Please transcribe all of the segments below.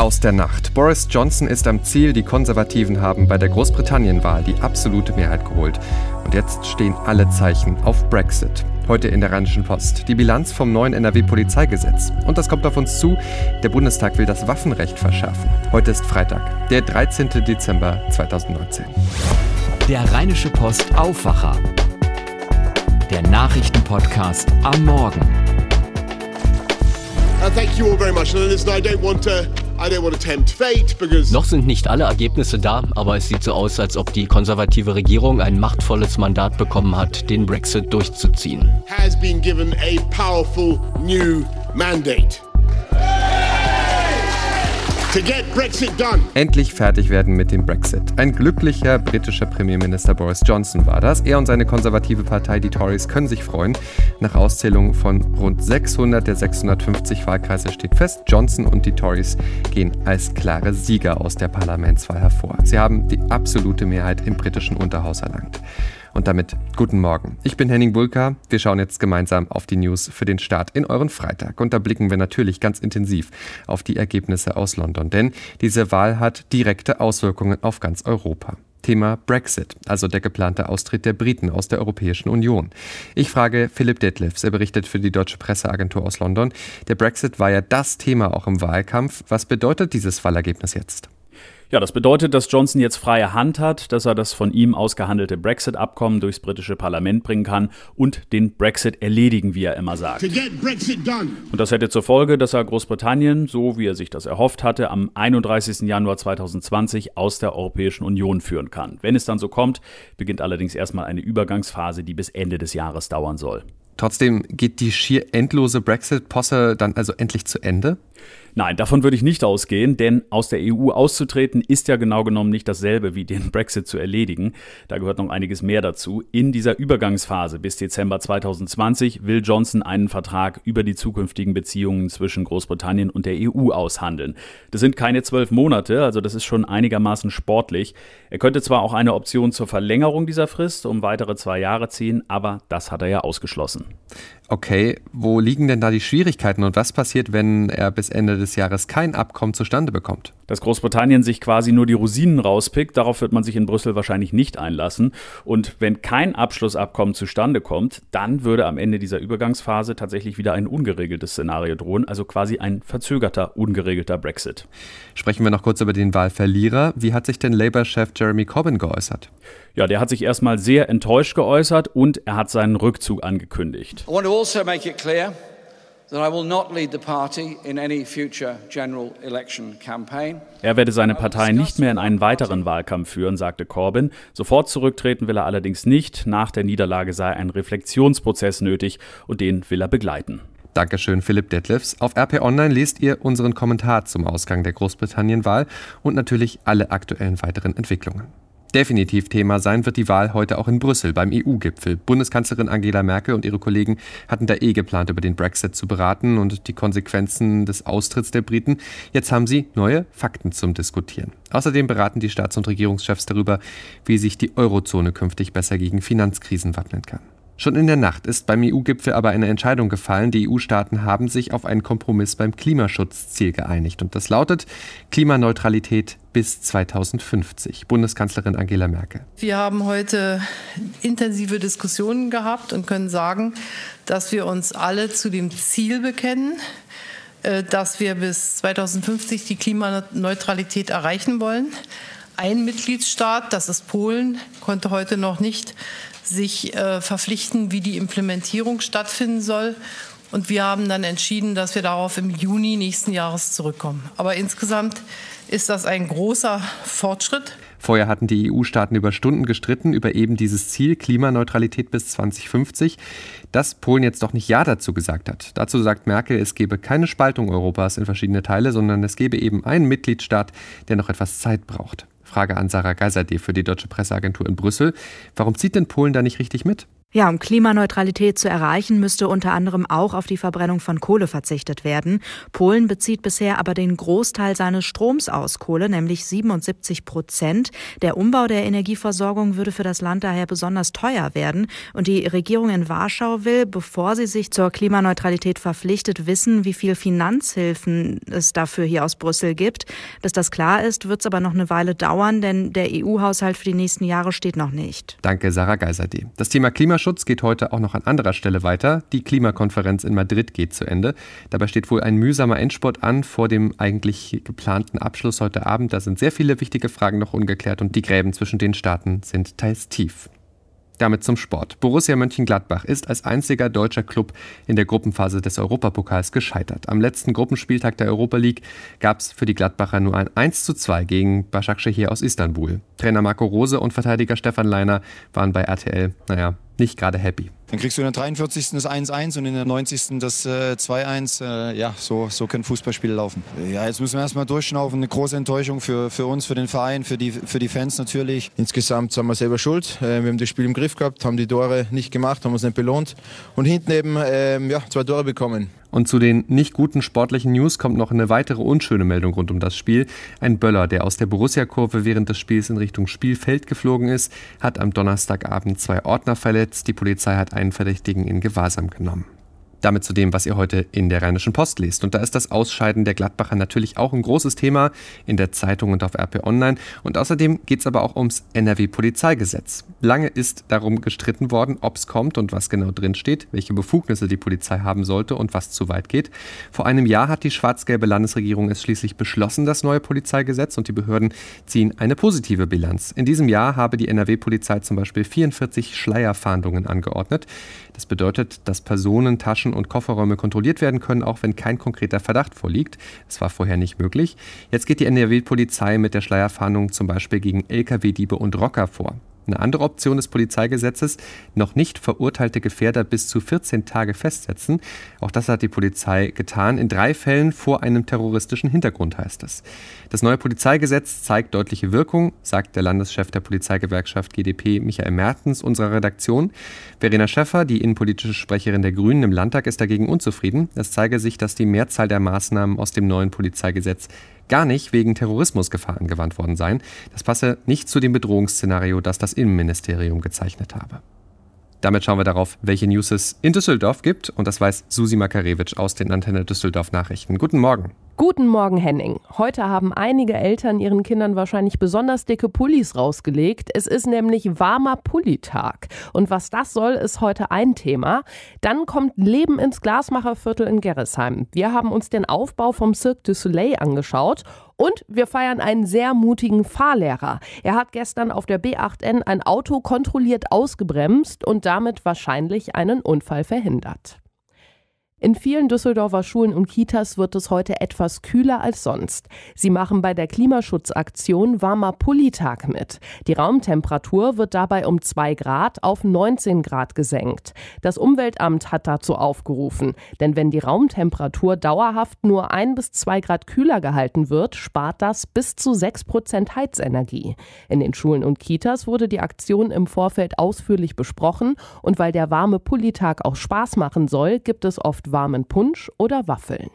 aus der Nacht. Boris Johnson ist am Ziel. Die Konservativen haben bei der Großbritannien-Wahl die absolute Mehrheit geholt. Und jetzt stehen alle Zeichen auf Brexit. Heute in der Rheinischen Post. Die Bilanz vom neuen NRW-Polizeigesetz. Und das kommt auf uns zu. Der Bundestag will das Waffenrecht verschärfen. Heute ist Freitag, der 13. Dezember 2019. Der Rheinische Post Aufwacher. Der Nachrichtenpodcast am Morgen. Uh, thank you all very much. And listen, I don't want to. Noch sind nicht alle Ergebnisse da, aber es sieht so aus, als ob die konservative Regierung ein machtvolles Mandat bekommen hat, den Brexit durchzuziehen. Has been given a powerful new mandate. Endlich fertig werden mit dem Brexit. Ein glücklicher britischer Premierminister Boris Johnson war das. Er und seine konservative Partei, die Tories, können sich freuen. Nach Auszählung von rund 600 der 650 Wahlkreise steht fest, Johnson und die Tories gehen als klare Sieger aus der Parlamentswahl hervor. Sie haben die absolute Mehrheit im britischen Unterhaus erlangt. Und damit guten Morgen. Ich bin Henning Bulka. Wir schauen jetzt gemeinsam auf die News für den Start in euren Freitag. Und da blicken wir natürlich ganz intensiv auf die Ergebnisse aus London, denn diese Wahl hat direkte Auswirkungen auf ganz Europa. Thema Brexit, also der geplante Austritt der Briten aus der Europäischen Union. Ich frage Philipp Detlefs, er berichtet für die deutsche Presseagentur aus London. Der Brexit war ja das Thema auch im Wahlkampf. Was bedeutet dieses Wahlergebnis jetzt? Ja, das bedeutet, dass Johnson jetzt freie Hand hat, dass er das von ihm ausgehandelte Brexit-Abkommen durchs britische Parlament bringen kann und den Brexit erledigen, wie er immer sagt. Und das hätte zur Folge, dass er Großbritannien, so wie er sich das erhofft hatte, am 31. Januar 2020 aus der Europäischen Union führen kann. Wenn es dann so kommt, beginnt allerdings erstmal eine Übergangsphase, die bis Ende des Jahres dauern soll. Trotzdem geht die schier endlose Brexit-Posse dann also endlich zu Ende? Nein, davon würde ich nicht ausgehen, denn aus der EU auszutreten ist ja genau genommen nicht dasselbe wie den Brexit zu erledigen. Da gehört noch einiges mehr dazu. In dieser Übergangsphase bis Dezember 2020 will Johnson einen Vertrag über die zukünftigen Beziehungen zwischen Großbritannien und der EU aushandeln. Das sind keine zwölf Monate, also das ist schon einigermaßen sportlich. Er könnte zwar auch eine Option zur Verlängerung dieser Frist um weitere zwei Jahre ziehen, aber das hat er ja ausgeschlossen. Okay, wo liegen denn da die Schwierigkeiten und was passiert, wenn er bis Ende des Jahres kein Abkommen zustande bekommt? Dass Großbritannien sich quasi nur die Rosinen rauspickt, darauf wird man sich in Brüssel wahrscheinlich nicht einlassen. Und wenn kein Abschlussabkommen zustande kommt, dann würde am Ende dieser Übergangsphase tatsächlich wieder ein ungeregeltes Szenario drohen, also quasi ein verzögerter, ungeregelter Brexit. Sprechen wir noch kurz über den Wahlverlierer. Wie hat sich denn Labour-Chef Jeremy Corbyn geäußert? Ja, der hat sich erstmal sehr enttäuscht geäußert und er hat seinen Rückzug angekündigt. I want to also make it clear er werde seine Partei nicht mehr in einen weiteren Wahlkampf führen, sagte Corbyn. Sofort zurücktreten will er allerdings nicht. Nach der Niederlage sei ein Reflexionsprozess nötig und den will er begleiten. Dankeschön, Philipp Detlefs. Auf RP Online lest ihr unseren Kommentar zum Ausgang der Großbritannien-Wahl und natürlich alle aktuellen weiteren Entwicklungen. Definitiv Thema sein wird die Wahl heute auch in Brüssel beim EU-Gipfel. Bundeskanzlerin Angela Merkel und ihre Kollegen hatten da eh geplant, über den Brexit zu beraten und die Konsequenzen des Austritts der Briten. Jetzt haben sie neue Fakten zum Diskutieren. Außerdem beraten die Staats- und Regierungschefs darüber, wie sich die Eurozone künftig besser gegen Finanzkrisen wappnen kann. Schon in der Nacht ist beim EU-Gipfel aber eine Entscheidung gefallen. Die EU-Staaten haben sich auf einen Kompromiss beim Klimaschutzziel geeinigt. Und das lautet Klimaneutralität bis 2050. Bundeskanzlerin Angela Merkel. Wir haben heute intensive Diskussionen gehabt und können sagen, dass wir uns alle zu dem Ziel bekennen, äh, dass wir bis 2050 die Klimaneutralität erreichen wollen. Ein Mitgliedstaat, das ist Polen, konnte heute noch nicht sich äh, verpflichten, wie die Implementierung stattfinden soll. Und wir haben dann entschieden, dass wir darauf im Juni nächsten Jahres zurückkommen. Aber insgesamt ist das ein großer Fortschritt. Vorher hatten die EU-Staaten über Stunden gestritten über eben dieses Ziel Klimaneutralität bis 2050, dass Polen jetzt doch nicht Ja dazu gesagt hat. Dazu sagt Merkel, es gebe keine Spaltung Europas in verschiedene Teile, sondern es gebe eben einen Mitgliedstaat, der noch etwas Zeit braucht. Frage an Sarah Geiserde für die Deutsche Presseagentur in Brüssel. Warum zieht denn Polen da nicht richtig mit? Ja, um Klimaneutralität zu erreichen, müsste unter anderem auch auf die Verbrennung von Kohle verzichtet werden. Polen bezieht bisher aber den Großteil seines Stroms aus Kohle, nämlich 77 Prozent. Der Umbau der Energieversorgung würde für das Land daher besonders teuer werden. Und die Regierung in Warschau will, bevor sie sich zur Klimaneutralität verpflichtet, wissen, wie viel Finanzhilfen es dafür hier aus Brüssel gibt. Bis das klar ist, wird es aber noch eine Weile dauern, denn der EU-Haushalt für die nächsten Jahre steht noch nicht. Danke, Sarah Geiserde. Das Thema Klimaschutz Klimaschutz geht heute auch noch an anderer Stelle weiter. Die Klimakonferenz in Madrid geht zu Ende. Dabei steht wohl ein mühsamer Endspurt an vor dem eigentlich geplanten Abschluss heute Abend. Da sind sehr viele wichtige Fragen noch ungeklärt und die Gräben zwischen den Staaten sind teils tief. Damit zum Sport. Borussia Mönchengladbach ist als einziger deutscher Club in der Gruppenphase des Europapokals gescheitert. Am letzten Gruppenspieltag der Europa League gab es für die Gladbacher nur ein 1 zu 2 gegen Başakşehir aus Istanbul. Trainer Marco Rose und Verteidiger Stefan Leiner waren bei RTL, naja, nicht gerade happy. Dann kriegst du in der 43. das 1-1 und in der 90. das äh, 2-1. Äh, ja, so, so können Fußballspiele laufen. Ja, jetzt müssen wir erstmal durchschnaufen. Eine große Enttäuschung für, für uns, für den Verein, für die, für die Fans natürlich. Insgesamt sind wir selber schuld. Äh, wir haben das Spiel im Griff gehabt, haben die Tore nicht gemacht, haben uns nicht belohnt und hinten eben ähm, ja, zwei Tore bekommen. Und zu den nicht guten sportlichen News kommt noch eine weitere unschöne Meldung rund um das Spiel. Ein Böller, der aus der Borussia-Kurve während des Spiels in Richtung Spielfeld geflogen ist, hat am Donnerstagabend zwei Ordner verletzt. Die Polizei hat einen Verdächtigen in Gewahrsam genommen. Damit zu dem, was ihr heute in der Rheinischen Post lest. Und da ist das Ausscheiden der Gladbacher natürlich auch ein großes Thema in der Zeitung und auf RP Online. Und außerdem geht es aber auch ums NRW-Polizeigesetz. Lange ist darum gestritten worden, ob es kommt und was genau drin steht, welche Befugnisse die Polizei haben sollte und was zu weit geht. Vor einem Jahr hat die schwarz-gelbe Landesregierung es schließlich beschlossen, das neue Polizeigesetz, und die Behörden ziehen eine positive Bilanz. In diesem Jahr habe die NRW-Polizei zum Beispiel 44 Schleierfahndungen angeordnet. Das bedeutet, dass Personen, Taschen und Kofferräume kontrolliert werden können, auch wenn kein konkreter Verdacht vorliegt. Das war vorher nicht möglich. Jetzt geht die NRW-Polizei mit der Schleierfahndung zum Beispiel gegen Lkw-Diebe und Rocker vor. Eine andere Option des Polizeigesetzes, noch nicht verurteilte Gefährder bis zu 14 Tage festsetzen. Auch das hat die Polizei getan. In drei Fällen vor einem terroristischen Hintergrund heißt es. Das neue Polizeigesetz zeigt deutliche Wirkung, sagt der Landeschef der Polizeigewerkschaft GdP Michael Mertens unserer Redaktion. Verena Schäffer, die innenpolitische Sprecherin der Grünen im Landtag, ist dagegen unzufrieden. Es zeige sich, dass die Mehrzahl der Maßnahmen aus dem neuen Polizeigesetz gar nicht wegen Terrorismusgefahr angewandt worden seien. Das passe nicht zu dem Bedrohungsszenario, das das Innenministerium gezeichnet habe. Damit schauen wir darauf, welche News es in Düsseldorf gibt. Und das weiß Susi Makarewitsch aus den Antenne Düsseldorf Nachrichten. Guten Morgen. Guten Morgen, Henning. Heute haben einige Eltern ihren Kindern wahrscheinlich besonders dicke Pullis rausgelegt. Es ist nämlich warmer Pullitag. Und was das soll, ist heute ein Thema. Dann kommt Leben ins Glasmacherviertel in Gerresheim. Wir haben uns den Aufbau vom Cirque du Soleil angeschaut und wir feiern einen sehr mutigen Fahrlehrer. Er hat gestern auf der B8N ein Auto kontrolliert ausgebremst und damit wahrscheinlich einen Unfall verhindert. In vielen Düsseldorfer Schulen und Kitas wird es heute etwas kühler als sonst. Sie machen bei der Klimaschutzaktion Warmer Pullitag mit. Die Raumtemperatur wird dabei um 2 Grad auf 19 Grad gesenkt. Das Umweltamt hat dazu aufgerufen, denn wenn die Raumtemperatur dauerhaft nur 1 bis 2 Grad kühler gehalten wird, spart das bis zu 6 Prozent Heizenergie. In den Schulen und Kitas wurde die Aktion im Vorfeld ausführlich besprochen und weil der warme Pullitag auch Spaß machen soll, gibt es oft warmen Punsch oder Waffeln.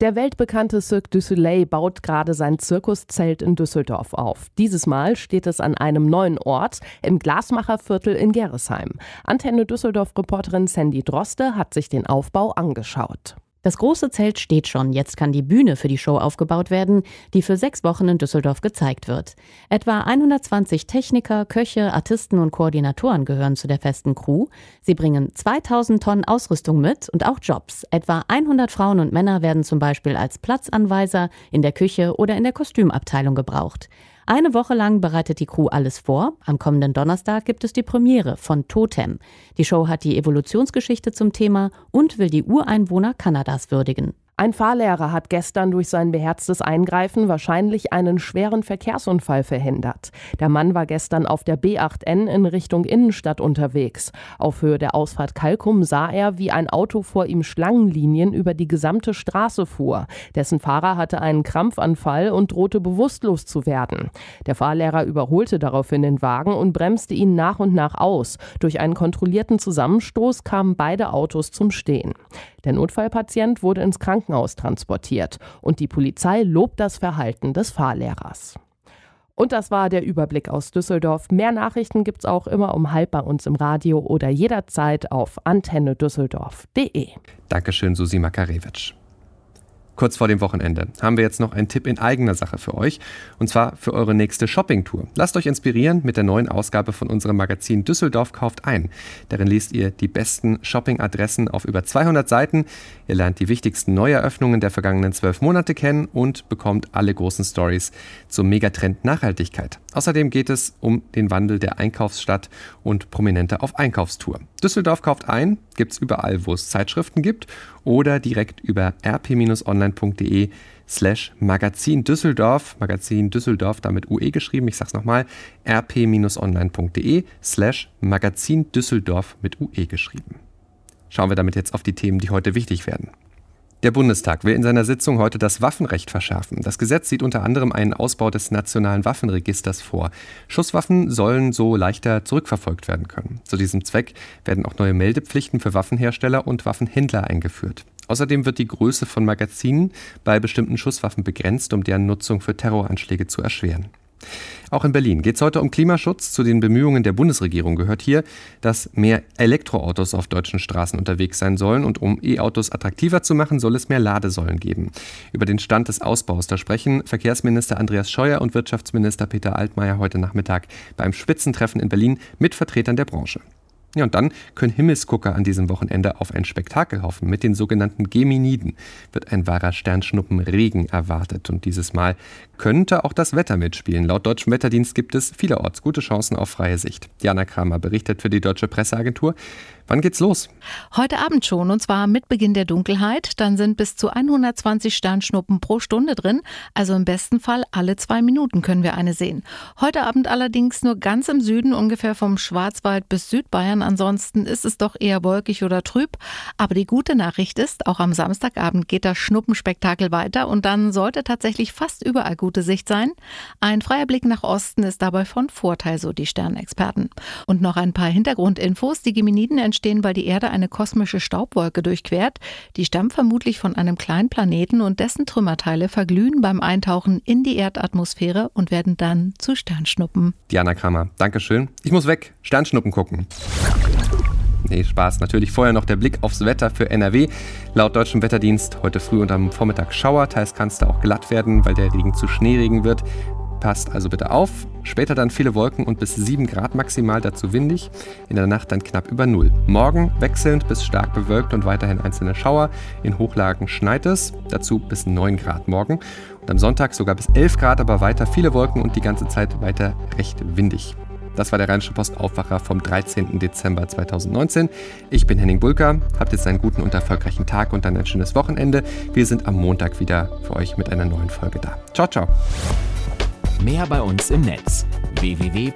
Der weltbekannte Cirque du Soleil baut gerade sein Zirkuszelt in Düsseldorf auf. Dieses Mal steht es an einem neuen Ort im Glasmacherviertel in Gerresheim. Antenne Düsseldorf-Reporterin Sandy Droste hat sich den Aufbau angeschaut. Das große Zelt steht schon, jetzt kann die Bühne für die Show aufgebaut werden, die für sechs Wochen in Düsseldorf gezeigt wird. Etwa 120 Techniker, Köche, Artisten und Koordinatoren gehören zu der festen Crew. Sie bringen 2000 Tonnen Ausrüstung mit und auch Jobs. Etwa 100 Frauen und Männer werden zum Beispiel als Platzanweiser in der Küche oder in der Kostümabteilung gebraucht. Eine Woche lang bereitet die Crew alles vor. Am kommenden Donnerstag gibt es die Premiere von Totem. Die Show hat die Evolutionsgeschichte zum Thema und will die Ureinwohner Kanadas würdigen. Ein Fahrlehrer hat gestern durch sein beherztes Eingreifen wahrscheinlich einen schweren Verkehrsunfall verhindert. Der Mann war gestern auf der B8N in Richtung Innenstadt unterwegs. Auf Höhe der Ausfahrt Kalkum sah er, wie ein Auto vor ihm Schlangenlinien über die gesamte Straße fuhr. Dessen Fahrer hatte einen Krampfanfall und drohte bewusstlos zu werden. Der Fahrlehrer überholte daraufhin den Wagen und bremste ihn nach und nach aus. Durch einen kontrollierten Zusammenstoß kamen beide Autos zum Stehen. Der Notfallpatient wurde ins Krankenhaus transportiert und die Polizei lobt das Verhalten des Fahrlehrers. Und das war der Überblick aus Düsseldorf. Mehr Nachrichten gibt es auch immer um halb bei uns im Radio oder jederzeit auf antennedüsseldorf.de. Dankeschön, Susi Makarewitsch. Kurz vor dem Wochenende haben wir jetzt noch einen Tipp in eigener Sache für euch, und zwar für eure nächste Shoppingtour. Lasst euch inspirieren mit der neuen Ausgabe von unserem Magazin Düsseldorf kauft ein. Darin liest ihr die besten Shoppingadressen auf über 200 Seiten. Ihr lernt die wichtigsten Neueröffnungen der vergangenen zwölf Monate kennen und bekommt alle großen Stories zum Megatrend Nachhaltigkeit. Außerdem geht es um den Wandel der Einkaufsstadt und Prominente auf Einkaufstour. Düsseldorf kauft ein, gibt es überall, wo es Zeitschriften gibt oder direkt über rp-online.de slash Magazin Düsseldorf, Magazin Düsseldorf damit UE geschrieben, ich sag's nochmal, rp-online.de slash Magazin Düsseldorf mit UE geschrieben. Schauen wir damit jetzt auf die Themen, die heute wichtig werden. Der Bundestag will in seiner Sitzung heute das Waffenrecht verschärfen. Das Gesetz sieht unter anderem einen Ausbau des nationalen Waffenregisters vor. Schusswaffen sollen so leichter zurückverfolgt werden können. Zu diesem Zweck werden auch neue Meldepflichten für Waffenhersteller und Waffenhändler eingeführt. Außerdem wird die Größe von Magazinen bei bestimmten Schusswaffen begrenzt, um deren Nutzung für Terroranschläge zu erschweren. Auch in Berlin geht es heute um Klimaschutz. Zu den Bemühungen der Bundesregierung gehört hier, dass mehr Elektroautos auf deutschen Straßen unterwegs sein sollen. Und um E-Autos attraktiver zu machen, soll es mehr Ladesäulen geben. Über den Stand des Ausbaus, da sprechen Verkehrsminister Andreas Scheuer und Wirtschaftsminister Peter Altmaier heute Nachmittag beim Spitzentreffen in Berlin mit Vertretern der Branche. Ja, und dann können Himmelsgucker an diesem Wochenende auf ein Spektakel hoffen. Mit den sogenannten Geminiden wird ein wahrer Sternschnuppenregen erwartet. Und dieses Mal könnte auch das Wetter mitspielen. Laut Deutschem Wetterdienst gibt es vielerorts gute Chancen auf freie Sicht. Jana Kramer berichtet für die Deutsche Presseagentur. Wann geht's los? Heute Abend schon und zwar mit Beginn der Dunkelheit. Dann sind bis zu 120 Sternschnuppen pro Stunde drin. Also im besten Fall alle zwei Minuten können wir eine sehen. Heute Abend allerdings nur ganz im Süden, ungefähr vom Schwarzwald bis Südbayern. Ansonsten ist es doch eher wolkig oder trüb. Aber die gute Nachricht ist, auch am Samstagabend geht das Schnuppenspektakel weiter und dann sollte tatsächlich fast überall gute Sicht sein. Ein freier Blick nach Osten ist dabei von Vorteil, so die Sternexperten. Und noch ein paar Hintergrundinfos. Die Geminiden entstehen entstehen, weil die Erde eine kosmische Staubwolke durchquert. Die stammt vermutlich von einem kleinen Planeten und dessen Trümmerteile verglühen beim Eintauchen in die Erdatmosphäre und werden dann zu Sternschnuppen. Diana Kramer, Dankeschön. Ich muss weg. Sternschnuppen gucken. Nee, Spaß. Natürlich vorher noch der Blick aufs Wetter für NRW. Laut deutschem Wetterdienst heute früh und am Vormittag Schauer. Teils kann es da auch glatt werden, weil der Regen zu Schneeregen wird. Passt also bitte auf. Später dann viele Wolken und bis 7 Grad maximal, dazu windig. In der Nacht dann knapp über 0. Morgen wechselnd bis stark bewölkt und weiterhin einzelne Schauer. In Hochlagen schneit es, dazu bis 9 Grad morgen. Und am Sonntag sogar bis 11 Grad, aber weiter viele Wolken und die ganze Zeit weiter recht windig. Das war der Rheinische Post Aufwacher vom 13. Dezember 2019. Ich bin Henning Bulka. Habt jetzt einen guten und erfolgreichen Tag und dann ein schönes Wochenende. Wir sind am Montag wieder für euch mit einer neuen Folge da. Ciao, ciao. Mehr bei uns im Netz www.rp-online.de